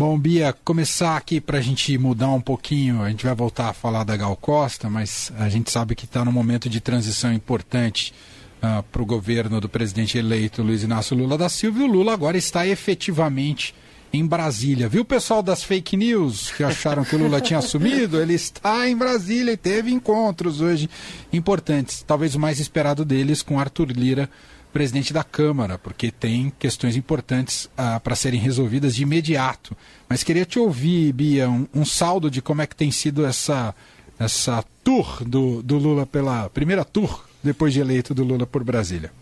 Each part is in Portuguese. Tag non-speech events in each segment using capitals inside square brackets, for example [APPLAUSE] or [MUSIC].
Bom, Bia, começar aqui para a gente mudar um pouquinho, a gente vai voltar a falar da Gal Costa, mas a gente sabe que está num momento de transição importante uh, ah, para o governo do presidente eleito Luiz Inácio Lula da Silva e o Lula agora está efetivamente em Brasília. Viu o pessoal das fake news que acharam que o Lula tinha assumido? Ele está em Brasília e teve encontros hoje importantes, talvez o mais esperado deles com Arthur Lira presidente da Câmara, porque tem questões importantes ah, para serem resolvidas de imediato. Mas queria te ouvir, Bia, um, um, saldo de como é que tem sido essa, essa tour do, do Lula pela primeira tour depois de eleito do Lula por Brasília.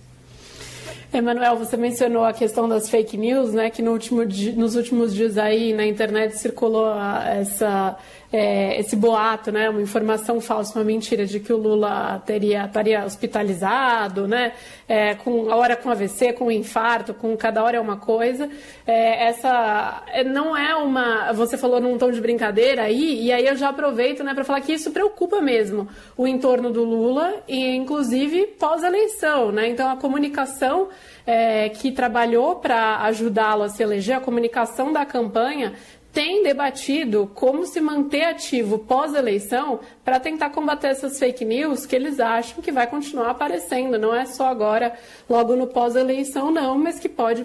Emanuel, você mencionou a questão das fake news, né? Que no último, nos últimos dias aí na internet circulou essa é, esse boato, né, uma informação falsa, uma mentira de que o Lula teria estaria hospitalizado, né, é, com a hora com AVC, com infarto, com cada hora é uma coisa. É, essa é, não é uma, você falou num tom de brincadeira aí, e aí eu já aproveito, né, para falar que isso preocupa mesmo o entorno do Lula e inclusive pós-eleição, né. Então a comunicação é, que trabalhou para ajudá-lo a se eleger, a comunicação da campanha tem debatido como se manter ativo pós-eleição para tentar combater essas fake news que eles acham que vai continuar aparecendo. Não é só agora, logo no pós-eleição, não, mas que pode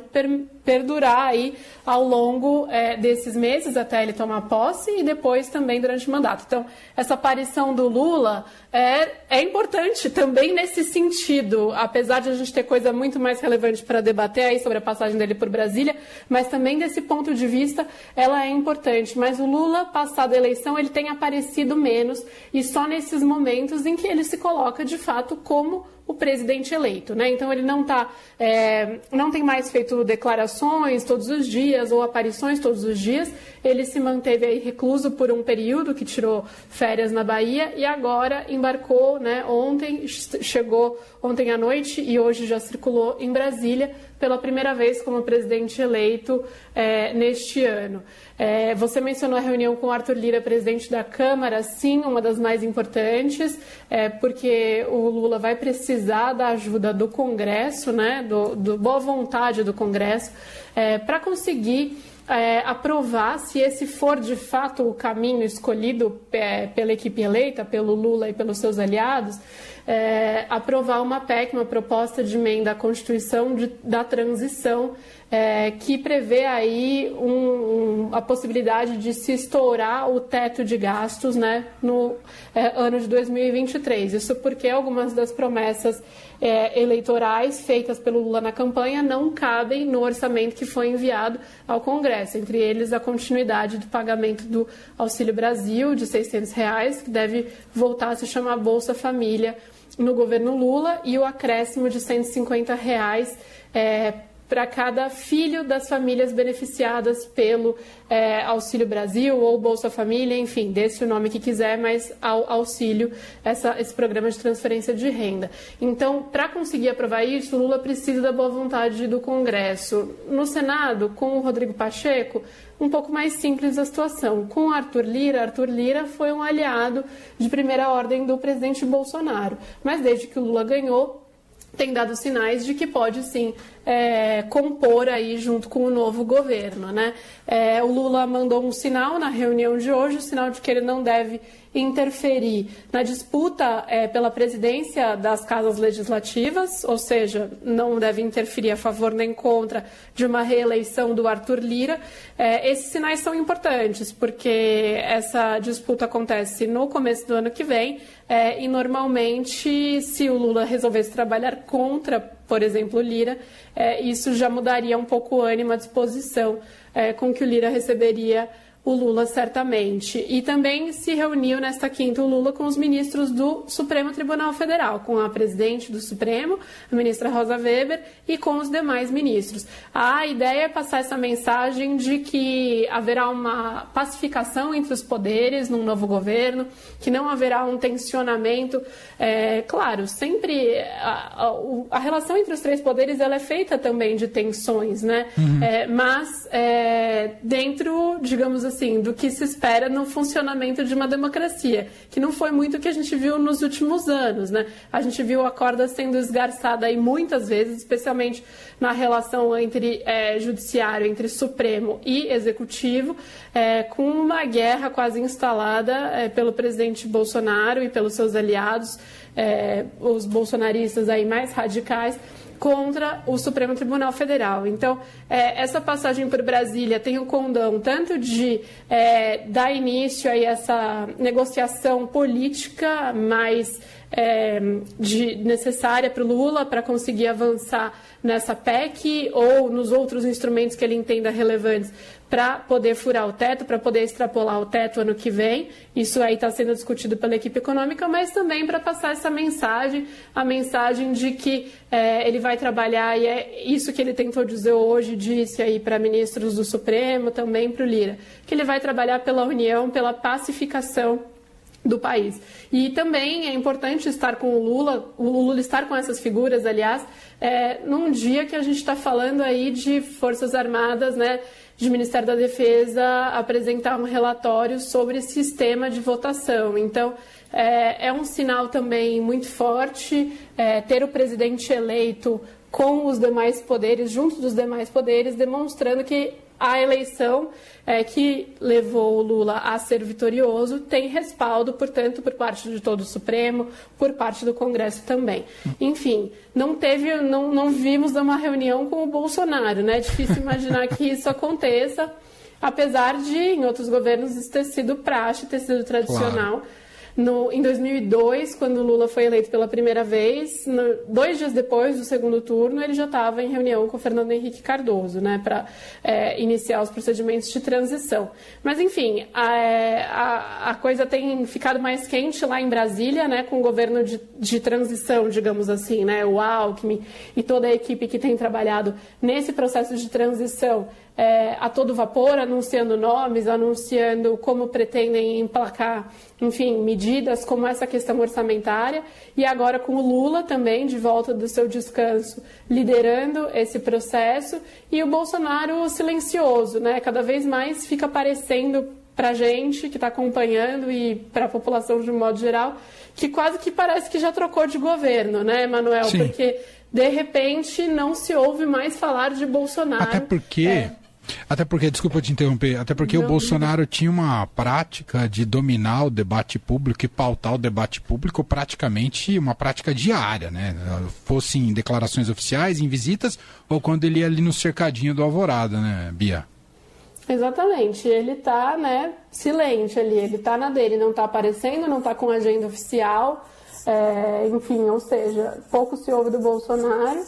perdurar aí ao longo é, desses meses até ele tomar posse e depois também durante o mandato. Então, essa aparição do Lula é, é importante também nesse sentido, apesar de a gente ter coisa muito mais relevante para debater aí sobre a passagem dele por Brasília, mas também desse ponto de vista ela é importante. Mas o Lula, passada a eleição, ele tem aparecido menos e só nesses momentos em que ele se coloca de fato como o presidente eleito, né? Então ele não tá, é, não tem mais feito declarações todos os dias ou aparições todos os dias. Ele se manteve aí recluso por um período que tirou férias na Bahia e agora embarcou, né? Ontem chegou ontem à noite e hoje já circulou em Brasília pela primeira vez como presidente eleito é, neste ano. É, você mencionou a reunião com Arthur Lira, presidente da Câmara, sim, uma das mais importantes, é, porque o Lula vai precisar da ajuda do Congresso, né, do, do boa vontade do Congresso, é, para conseguir é, aprovar se esse for de fato o caminho escolhido é, pela equipe eleita, pelo Lula e pelos seus aliados, é, aprovar uma PEC, uma proposta de emenda à Constituição de, da transição, é, que prevê aí um, um, a possibilidade de se estourar o teto de gastos né, no é, ano de 2023. Isso porque algumas das promessas é, eleitorais feitas pelo Lula na campanha não cabem no orçamento que foi enviado ao Congresso, entre eles a continuidade do pagamento do Auxílio Brasil de 600 reais, que deve voltar a se chamar Bolsa Família no governo Lula e o acréscimo de 150 reais é, para cada filho das famílias beneficiadas pelo é, Auxílio Brasil ou Bolsa Família, enfim, desse o nome que quiser, mas ao auxílio, essa, esse programa de transferência de renda. Então, para conseguir aprovar isso, Lula precisa da boa vontade do Congresso. No Senado, com o Rodrigo Pacheco, um pouco mais simples a situação. Com Arthur Lira, Arthur Lira foi um aliado de primeira ordem do presidente Bolsonaro. Mas desde que o Lula ganhou, tem dado sinais de que pode sim é, compor aí junto com o novo governo. Né? É, o Lula mandou um sinal na reunião de hoje, o sinal de que ele não deve interferir na disputa é, pela presidência das casas legislativas, ou seja, não deve interferir a favor nem contra de uma reeleição do Arthur Lira. É, esses sinais são importantes, porque essa disputa acontece no começo do ano que vem, é, e normalmente, se o Lula resolvesse trabalhar contra, por exemplo, Lira, é, isso já mudaria um pouco o ânimo, a disposição é, com que o Lira receberia o Lula certamente. E também se reuniu nesta quinta o Lula com os ministros do Supremo Tribunal Federal, com a presidente do Supremo, a ministra Rosa Weber, e com os demais ministros. A ideia é passar essa mensagem de que haverá uma pacificação entre os poderes num novo governo, que não haverá um tensionamento. É, claro, sempre a, a, a, relação entre os três poderes ela é feita também de tensões, né? Uhum. É, mas é, dentro, digamos assim, assim, do que se espera no funcionamento de uma democracia, que não foi muito o que a gente viu nos últimos anos, né? A gente viu a corda sendo esgarçada aí muitas vezes, especialmente na relação entre é, judiciário, entre Supremo e Executivo, é, com uma guerra quase instalada é, pelo presidente Bolsonaro e pelos seus aliados, é, os bolsonaristas aí mais radicais, contra o Supremo Tribunal Federal. Então, é, essa passagem por Brasília tem o condão tanto de é, dar início a essa negociação política mais é, de, necessária para o Lula para conseguir avançar nessa PEC ou nos outros instrumentos que ele entenda relevantes para poder furar o teto, para poder extrapolar o teto ano que vem. Isso aí está sendo discutido pela equipe econômica, mas também para passar essa mensagem, a mensagem de que é, ele vai trabalhar, e é isso que ele tentou dizer hoje, disse aí para ministros do Supremo, também para o Lira, que ele vai trabalhar pela união, pela pacificação do país. E também é importante estar com o Lula, o Lula estar com essas figuras, aliás, é, num dia que a gente está falando aí de Forças Armadas, né, de Ministério da Defesa apresentar um relatório sobre sistema de votação. Então, é, é um sinal também muito forte é, ter o presidente eleito com os demais poderes, junto dos demais poderes, demonstrando que a eleição é, que levou o Lula a ser vitorioso tem respaldo, portanto, por parte de todo o Supremo, por parte do Congresso também. Enfim, não teve, não, não vimos uma reunião com o Bolsonaro, né? É difícil imaginar que isso aconteça, apesar de em outros governos isso ter sido praxe, ter sido tradicional. Claro no, em 2002, quando Lula foi eleito pela primeira vez, no, dois dias depois do segundo turno, ele já estava em reunião com o Fernando Henrique Cardoso, né, para é, iniciar os procedimentos de transição. Mas, enfim, a, a, a, coisa tem ficado mais quente lá em Brasília, né, com o governo de, de transição, digamos assim, né, o Alckmin e toda a equipe que tem trabalhado nesse processo de transição é, a todo vapor, anunciando nomes, anunciando como pretendem emplacar, enfim, medidas como essa questão orçamentária. E agora com o Lula também, de volta do seu descanso, liderando esse processo. E o Bolsonaro silencioso, né? Cada vez mais fica aparecendo para a gente que está acompanhando e para a população de um modo geral, que quase que parece que já trocou de governo, né, Manuel? Sim. Porque de repente não se ouve mais falar de Bolsonaro. Até porque é. Até porque, desculpa te interromper, até porque não, o Bolsonaro não. tinha uma prática de dominar o debate público e pautar o debate público praticamente uma prática diária, né? Fosse em declarações oficiais, em visitas, ou quando ele ia ali no cercadinho do Alvorada, né, Bia? Exatamente, ele está né, silente ali, ele está na dele, não está aparecendo, não está com agenda oficial, é, enfim, ou seja, pouco se ouve do Bolsonaro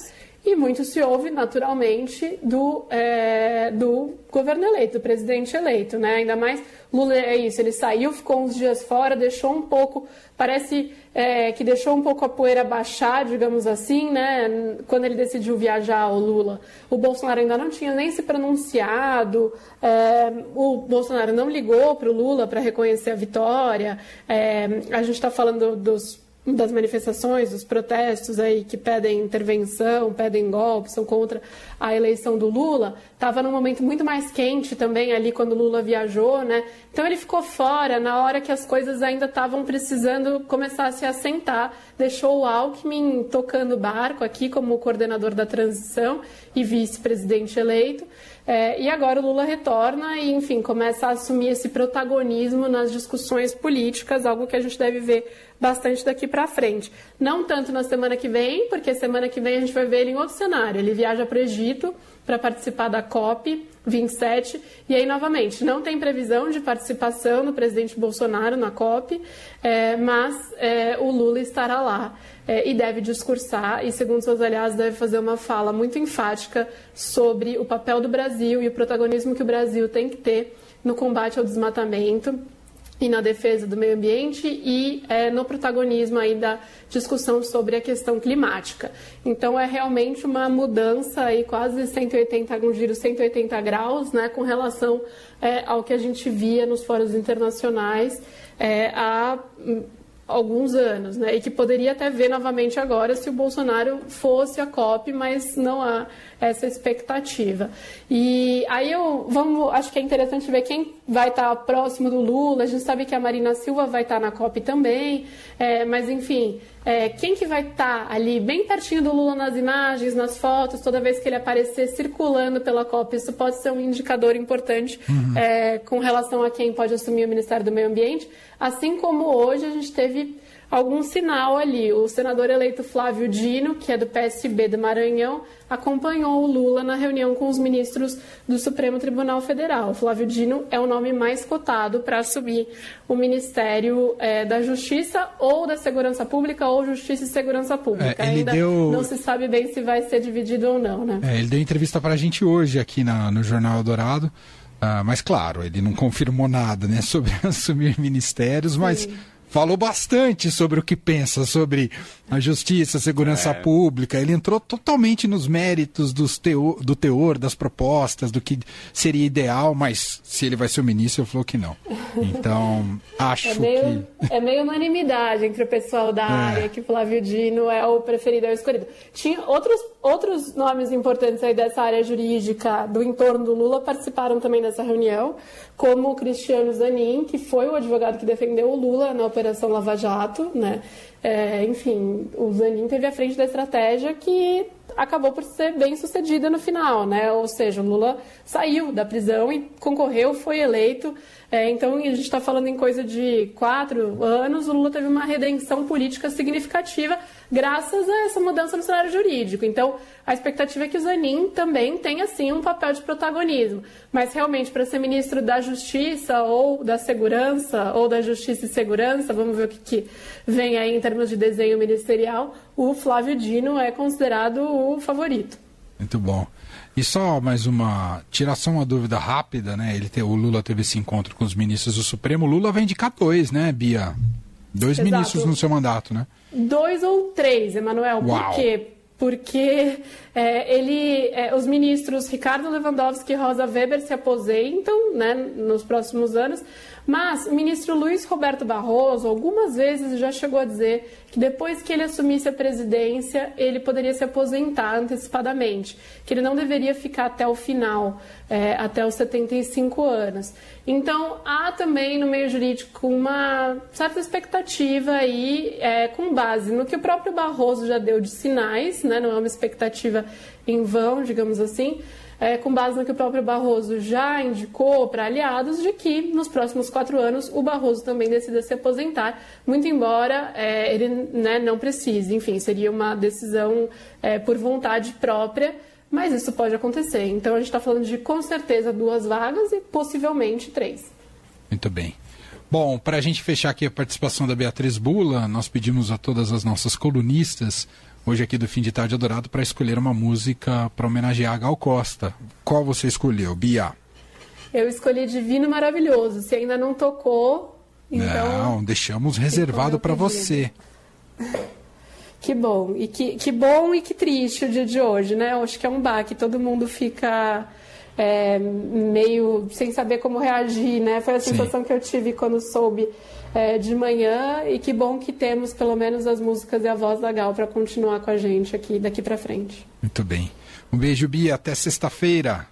e muito se ouve, naturalmente, do, é, do governo eleito, do presidente eleito, né? Ainda mais Lula é isso, ele saiu, ficou uns dias fora, deixou um pouco, parece é, que deixou um pouco a poeira baixar, digamos assim, né? Quando ele decidiu viajar, o Lula, o Bolsonaro ainda não tinha nem se pronunciado, é, o Bolsonaro não ligou para o Lula para reconhecer a vitória. É, a gente está falando dos das manifestações, dos protestos aí que pedem intervenção, pedem golpe, são contra a eleição do Lula, estava num momento muito mais quente também ali quando Lula viajou, né? Então ele ficou fora na hora que as coisas ainda estavam precisando começar a se assentar, deixou o Alckmin tocando barco aqui como coordenador da transição e vice-presidente eleito. É, e agora o Lula retorna e, enfim, começa a assumir esse protagonismo nas discussões políticas, algo que a gente deve ver bastante daqui para frente. Não tanto na semana que vem, porque semana que vem a gente vai ver ele em outro cenário. Ele viaja para o Egito para participar da COP 27 e aí novamente não tem previsão de participação do presidente Bolsonaro na COP, é, mas é, o Lula estará lá. É, e deve discursar e segundo seus aliados deve fazer uma fala muito enfática sobre o papel do Brasil e o protagonismo que o Brasil tem que ter no combate ao desmatamento e na defesa do meio ambiente e é, no protagonismo aí da discussão sobre a questão climática. Então é realmente uma mudança aí quase 180, um giro 180 graus, né, com relação é, ao que a gente via nos fóruns internacionais é, há hum, alguns anos, né, e que poderia até ver novamente agora se o Bolsonaro fosse a COP, mas não há essa expectativa. E aí eu vamos, acho que é interessante ver quem vai estar próximo do Lula. A gente sabe que a Marina Silva vai estar na COP também, é, mas enfim, é, quem que vai estar ali bem pertinho do Lula nas imagens, nas fotos, toda vez que ele aparecer circulando pela COP, isso pode ser um indicador importante uhum. é, com relação a quem pode assumir o Ministério do Meio Ambiente, assim como hoje a gente teve algum sinal ali. O senador eleito Flávio Dino, que é do PSB do Maranhão, acompanhou o Lula na reunião com os ministros do Supremo Tribunal Federal. Flávio Dino é o nome mais cotado para assumir o Ministério é, da Justiça ou da Segurança Pública ou Justiça e Segurança Pública. É, Ainda deu... não se sabe bem se vai ser dividido ou não, né? É, ele deu entrevista para a gente hoje aqui na, no Jornal Dourado. Uh, mas claro, ele não confirmou nada né, [LAUGHS] sobre assumir ministérios, mas Sim falou bastante sobre o que pensa sobre a justiça, a segurança é. pública. Ele entrou totalmente nos méritos dos teor, do teor, das propostas, do que seria ideal, mas se ele vai ser o ministro, ele falou que não. Então, [LAUGHS] acho é meio, que. É meio unanimidade entre o pessoal da é. área que Flávio Dino é o preferido, é o escolhido. Tinha outros, outros nomes importantes aí dessa área jurídica do entorno do Lula participaram também dessa reunião, como o Cristiano Zanin, que foi o advogado que defendeu o Lula na operação Operação Lava Jato, né? É, enfim, o Zanin teve à frente da estratégia que acabou por ser bem sucedida no final, né? Ou seja, o Lula saiu da prisão e concorreu, foi eleito. É, então, a gente está falando em coisa de quatro anos, o Lula teve uma redenção política significativa graças a essa mudança no cenário jurídico. Então, a expectativa é que o Zanin também tenha, sim, um papel de protagonismo. Mas, realmente, para ser ministro da Justiça ou da Segurança, ou da Justiça e Segurança, vamos ver o que, que vem aí em termos de desenho ministerial, o Flávio Dino é considerado o favorito. Muito bom. E só mais uma, tirar só uma dúvida rápida, né? Ele te, o Lula teve esse encontro com os ministros do Supremo. O Lula vai indicar dois, né, Bia? Dois Exato. ministros no seu mandato, né? Dois ou três, Emanuel. Por quê? Porque é, ele, é, os ministros Ricardo Lewandowski e Rosa Weber se aposentam né, nos próximos anos, mas o ministro Luiz Roberto Barroso algumas vezes já chegou a dizer que depois que ele assumisse a presidência, ele poderia se aposentar antecipadamente, que ele não deveria ficar até o final, é, até os 75 anos. Então, há também no meio jurídico uma certa expectativa aí, é, com base no que o próprio Barroso já deu de sinais, né, não é uma expectativa em vão, digamos assim, é, com base no que o próprio Barroso já indicou para aliados, de que nos próximos quatro anos o Barroso também decida se aposentar, muito embora é, ele né, não precise. Enfim, seria uma decisão é, por vontade própria, mas isso pode acontecer. Então a gente está falando de com certeza duas vagas e possivelmente três. Muito bem. Bom, para a gente fechar aqui a participação da Beatriz Bula, nós pedimos a todas as nossas colunistas hoje aqui do Fim de Tarde Adorado para escolher uma música para homenagear a Gal Costa. Qual você escolheu, Bia? Eu escolhi Divino Maravilhoso. Se ainda não tocou, então. Não, deixamos reservado para você. [LAUGHS] Que bom. E que, que bom e que triste o dia de hoje, né? Eu acho que é um baque. Todo mundo fica é, meio sem saber como reagir, né? Foi a sensação Sim. que eu tive quando soube é, de manhã e que bom que temos pelo menos as músicas e a voz da Gal para continuar com a gente aqui daqui para frente. Muito bem. Um beijo, Bia. Até sexta-feira.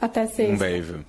Até sexta. Um beijo.